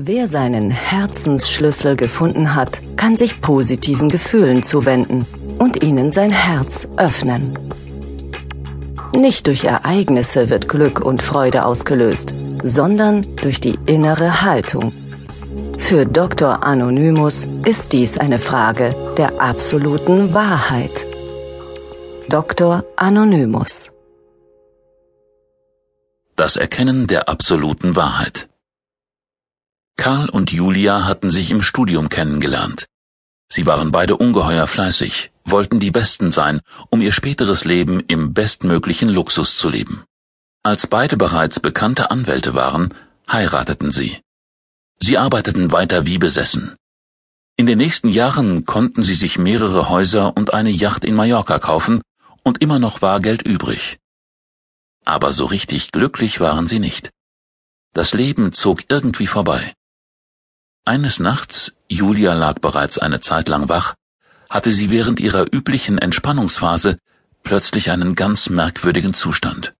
Wer seinen Herzensschlüssel gefunden hat, kann sich positiven Gefühlen zuwenden und ihnen sein Herz öffnen. Nicht durch Ereignisse wird Glück und Freude ausgelöst, sondern durch die innere Haltung. Für Dr. Anonymus ist dies eine Frage der absoluten Wahrheit. Dr. Anonymus Das Erkennen der absoluten Wahrheit Karl und Julia hatten sich im Studium kennengelernt. Sie waren beide ungeheuer fleißig, wollten die Besten sein, um ihr späteres Leben im bestmöglichen Luxus zu leben. Als beide bereits bekannte Anwälte waren, heirateten sie. Sie arbeiteten weiter wie besessen. In den nächsten Jahren konnten sie sich mehrere Häuser und eine Yacht in Mallorca kaufen, und immer noch war Geld übrig. Aber so richtig glücklich waren sie nicht. Das Leben zog irgendwie vorbei. Eines Nachts, Julia lag bereits eine Zeit lang wach, hatte sie während ihrer üblichen Entspannungsphase plötzlich einen ganz merkwürdigen Zustand.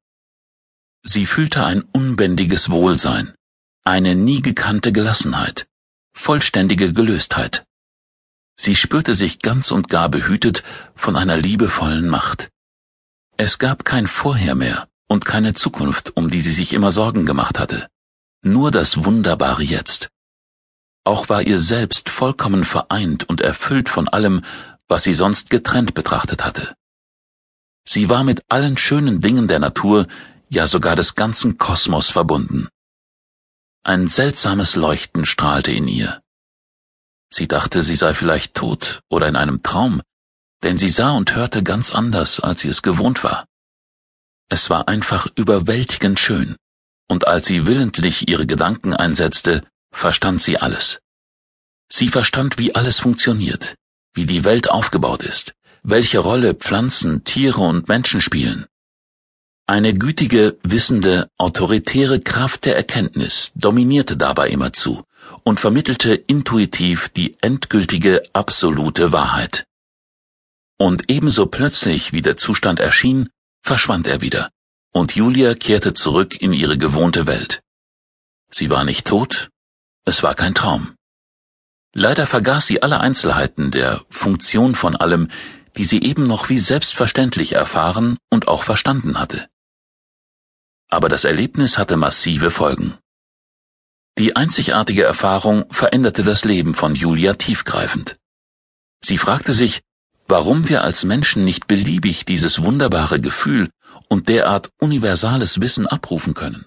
Sie fühlte ein unbändiges Wohlsein, eine nie gekannte Gelassenheit, vollständige Gelöstheit. Sie spürte sich ganz und gar behütet von einer liebevollen Macht. Es gab kein Vorher mehr und keine Zukunft, um die sie sich immer Sorgen gemacht hatte. Nur das wunderbare Jetzt. Auch war ihr selbst vollkommen vereint und erfüllt von allem, was sie sonst getrennt betrachtet hatte. Sie war mit allen schönen Dingen der Natur, ja sogar des ganzen Kosmos verbunden. Ein seltsames Leuchten strahlte in ihr. Sie dachte, sie sei vielleicht tot oder in einem Traum, denn sie sah und hörte ganz anders, als sie es gewohnt war. Es war einfach überwältigend schön, und als sie willentlich ihre Gedanken einsetzte, verstand sie alles. Sie verstand, wie alles funktioniert, wie die Welt aufgebaut ist, welche Rolle Pflanzen, Tiere und Menschen spielen. Eine gütige, wissende, autoritäre Kraft der Erkenntnis dominierte dabei immerzu und vermittelte intuitiv die endgültige, absolute Wahrheit. Und ebenso plötzlich, wie der Zustand erschien, verschwand er wieder, und Julia kehrte zurück in ihre gewohnte Welt. Sie war nicht tot, es war kein Traum. Leider vergaß sie alle Einzelheiten der Funktion von allem, die sie eben noch wie selbstverständlich erfahren und auch verstanden hatte. Aber das Erlebnis hatte massive Folgen. Die einzigartige Erfahrung veränderte das Leben von Julia tiefgreifend. Sie fragte sich, warum wir als Menschen nicht beliebig dieses wunderbare Gefühl und derart universales Wissen abrufen können.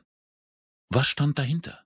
Was stand dahinter?